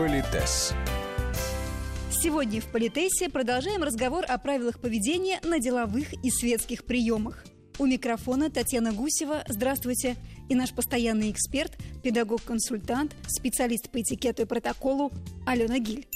Политес. Сегодня в Политесе продолжаем разговор о правилах поведения на деловых и светских приемах. У микрофона Татьяна Гусева. Здравствуйте. И наш постоянный эксперт, педагог-консультант, специалист по этикету и протоколу Алена Гиль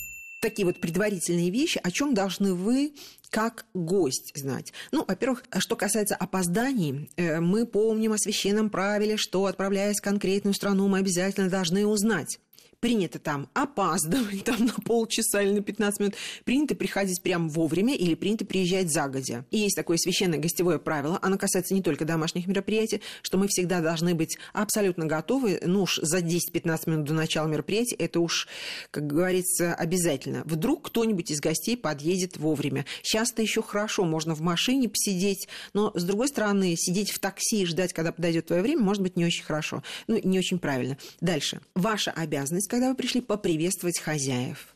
такие вот предварительные вещи, о чем должны вы как гость знать. Ну, во-первых, что касается опозданий, э, мы помним о священном правиле, что, отправляясь в конкретную страну, мы обязательно должны узнать, принято там опаздывать там, на полчаса или на 15 минут, принято приходить прямо вовремя или принято приезжать загодя. И есть такое священное гостевое правило, оно касается не только домашних мероприятий, что мы всегда должны быть абсолютно готовы, ну уж за 10-15 минут до начала мероприятия, это уж, как говорится, обязательно. Вдруг кто-нибудь из гостей подъедет вовремя. Сейчас-то еще хорошо, можно в машине посидеть, но, с другой стороны, сидеть в такси и ждать, когда подойдет твое время, может быть не очень хорошо, ну, не очень правильно. Дальше. Ваша обязанность когда вы пришли поприветствовать хозяев.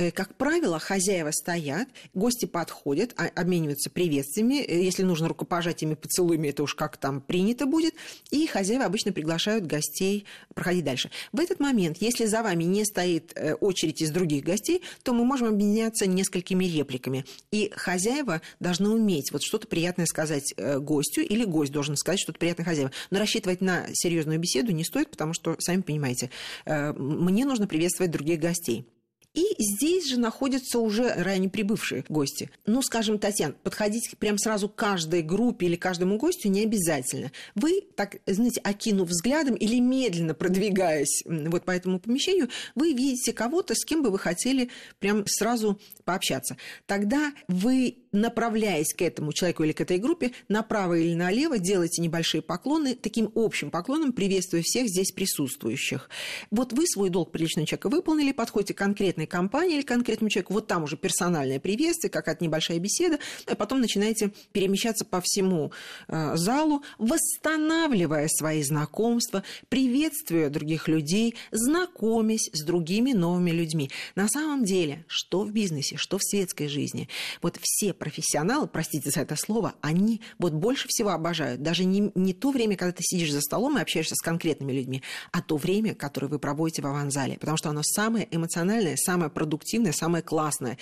Э, как правило, хозяева стоят, гости подходят, а, обмениваются приветствиями, э, если нужно рукопожатиями, поцелуями, это уж как там принято будет, и хозяева обычно приглашают гостей проходить дальше. В этот момент, если за вами не стоит э, очередь из других гостей, то мы можем обменяться несколькими репликами. И хозяева должны уметь вот что-то приятное сказать гостю, или гость должен сказать что-то приятное хозяевам. Но рассчитывать на серьезную беседу не стоит, потому что, сами понимаете, мне нужно приветствовать других гостей. И здесь же находятся уже ранее прибывшие гости. Ну, скажем, Татьяна, подходить прям сразу к каждой группе или каждому гостю не обязательно. Вы, так, знаете, окинув взглядом или медленно продвигаясь вот по этому помещению, вы видите кого-то, с кем бы вы хотели прям сразу пообщаться. Тогда вы, направляясь к этому человеку или к этой группе, направо или налево делаете небольшие поклоны, таким общим поклоном приветствуя всех здесь присутствующих. Вот вы свой долг приличного человека выполнили, подходите конкретно конкретной компании или конкретному человеку, вот там уже персональное приветствие, какая-то небольшая беседа, а потом начинаете перемещаться по всему э, залу, восстанавливая свои знакомства, приветствуя других людей, знакомясь с другими новыми людьми. На самом деле, что в бизнесе, что в светской жизни, вот все профессионалы, простите за это слово, они вот больше всего обожают даже не, не то время, когда ты сидишь за столом и общаешься с конкретными людьми, а то время, которое вы проводите в аванзале, потому что оно самое эмоциональное, самое продуктивное, самое классное.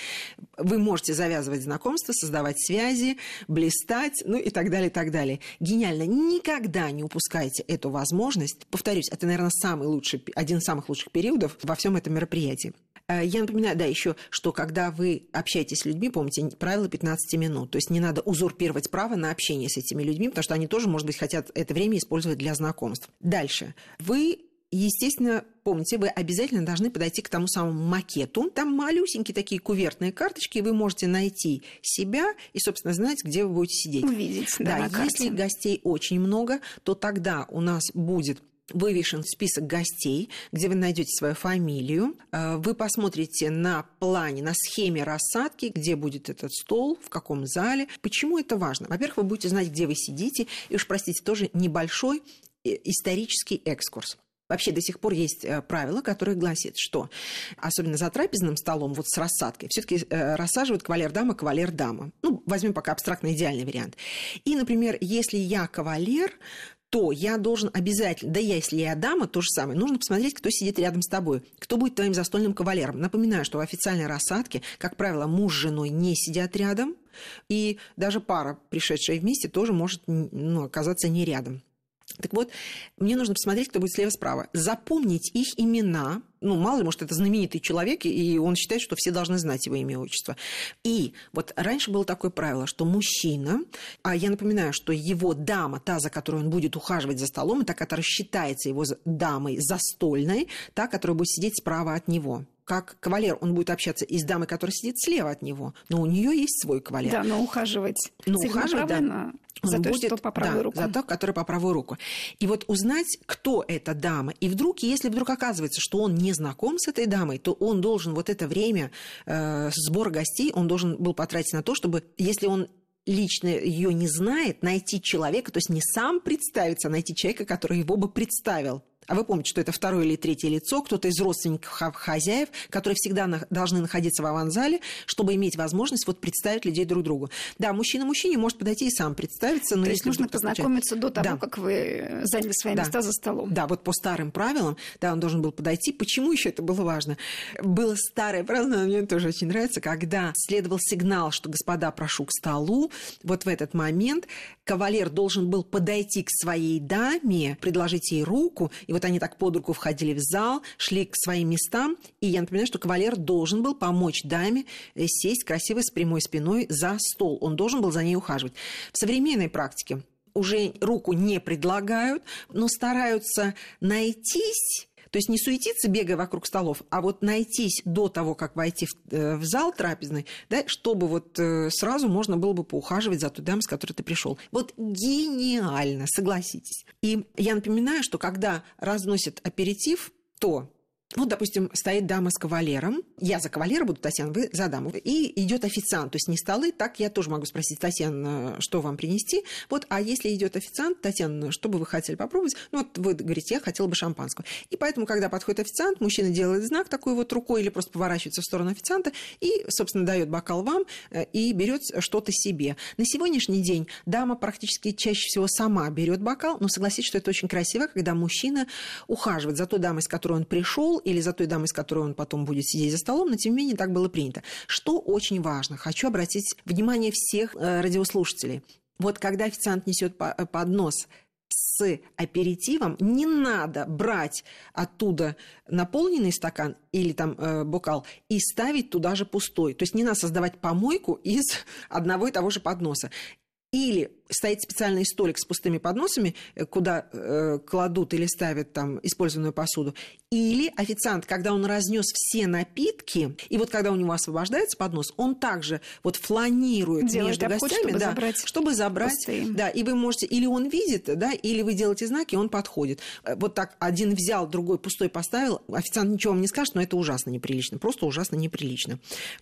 Вы можете завязывать знакомства, создавать связи, блистать, ну и так далее, и так далее. Гениально. Никогда не упускайте эту возможность. Повторюсь, это, наверное, самый лучший, один из самых лучших периодов во всем этом мероприятии. Э, я напоминаю, да, еще, что когда вы общаетесь с людьми, помните, правило 15 минут. То есть не надо узурпировать право на общение с этими людьми, потому что они тоже, может быть, хотят это время использовать для знакомств. Дальше. Вы естественно, помните, вы обязательно должны подойти к тому самому макету. Там малюсенькие такие кувертные карточки, и вы можете найти себя и, собственно, знать, где вы будете сидеть. Увидеть, да, да если гостей очень много, то тогда у нас будет вывешен список гостей, где вы найдете свою фамилию. Э, вы посмотрите на плане, на схеме рассадки, где будет этот стол, в каком зале. Почему это важно? Во-первых, вы будете знать, где вы сидите. И уж, простите, тоже небольшой э, исторический экскурс. Вообще до сих пор есть э, правило, которое гласит, что особенно за трапезным столом, вот с рассадкой, все-таки рассаживают кавалер-дама, кавалер-дама. Ну, возьмем пока абстрактно идеальный вариант. И, например, если я кавалер, то я должен обязательно, да если я дама, то же самое, нужно посмотреть, кто сидит рядом с тобой, кто будет твоим застольным кавалером. Напоминаю, что в официальной рассадке, как правило, муж с женой не сидят рядом, и даже пара, пришедшая вместе, тоже может ну, оказаться не рядом. Так вот, мне нужно посмотреть, кто будет слева-справа. Запомнить их имена. Ну, мало ли, может, это знаменитый человек, и он считает, что все должны знать его имя и отчество. И вот раньше было такое правило, что мужчина, а я напоминаю, что его дама, та, за которую он будет ухаживать за столом, та, которая считается его дамой застольной, та, которая будет сидеть справа от него как кавалер, он будет общаться и с дамой, которая сидит слева от него, но у нее есть свой кавалер. Да, но ухаживать. Но ухаживать, да. Он за то, будет, что по правую да, руку. За то, который по правую руку. И вот узнать, кто эта дама. И вдруг, если вдруг оказывается, что он не знаком с этой дамой, то он должен вот это время э, сбора гостей, он должен был потратить на то, чтобы, если он лично ее не знает, найти человека, то есть не сам представиться, а найти человека, который его бы представил а вы помните, что это второе или третье лицо, кто-то из родственников хозяев, которые всегда на, должны находиться в аванзале, чтобы иметь возможность вот представить людей друг другу. Да, мужчина мужчине может подойти и сам представиться. Но То есть нужно познакомиться до того, да. как вы заняли свои да. места за столом. Да, вот по старым правилам, да, он должен был подойти. Почему еще это было важно? Было старое правило, мне тоже очень нравится, когда следовал сигнал, что господа, прошу к столу, вот в этот момент кавалер должен был подойти к своей даме, предложить ей руку, и вот они так под руку входили в зал, шли к своим местам, и я напоминаю, что кавалер должен был помочь даме э, сесть красиво с прямой спиной за стол. Он должен был за ней ухаживать. В современной практике уже руку не предлагают, но стараются найтись то есть не суетиться, бегая вокруг столов, а вот найтись до того, как войти в, э, в зал трапезный, да, чтобы вот э, сразу можно было бы поухаживать за той дамой, с которой ты пришел. Вот гениально, согласитесь. И я напоминаю, что когда разносят аперитив, то ну, допустим, стоит дама с кавалером. Я за кавалера буду, Татьяна, вы за даму. И идет официант. То есть не столы, так я тоже могу спросить, Татьяна, что вам принести? Вот, а если идет официант, Татьяна, что бы вы хотели попробовать? Ну, вот вы говорите, я хотела бы шампанского. И поэтому, когда подходит официант, мужчина делает знак такой вот рукой или просто поворачивается в сторону официанта и, собственно, дает бокал вам э, и берет что-то себе. На сегодняшний день дама практически чаще всего сама берет бокал, но согласитесь, что это очень красиво, когда мужчина ухаживает за той дамой, с которой он пришел, или за той дамой, с которой он потом будет сидеть за столом, но тем не менее так было принято. Что очень важно, хочу обратить внимание всех э, радиослушателей. Вот когда официант несет э, поднос с аперитивом, не надо брать оттуда наполненный стакан или там э, бокал и ставить туда же пустой. То есть не надо создавать помойку из одного и того же подноса. Или стоит специальный столик с пустыми подносами, э, куда э, кладут или ставят там использованную посуду. Или официант, когда он разнес все напитки, и вот когда у него освобождается поднос, он также вот фланирует Делает между обход, гостями, чтобы да, забрать, чтобы забрать, пустые. да, и вы можете, или он видит, да, или вы делаете знаки, и он подходит. Э, вот так один взял, другой пустой поставил, официант ничего вам не скажет, но это ужасно неприлично, просто ужасно неприлично.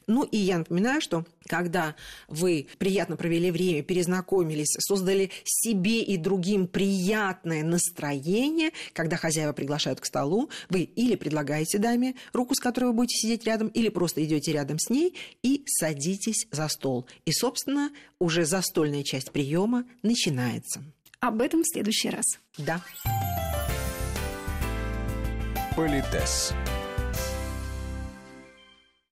Ну и я напоминаю, что когда вы приятно провели время, перезнакомились, создали себе и другим приятное настроение, когда хозяева приглашают к столу, вы или предлагаете даме руку, с которой вы будете сидеть рядом, или просто идете рядом с ней и садитесь за стол. И, собственно, уже застольная часть приема начинается. Об этом в следующий раз. Да. Политес.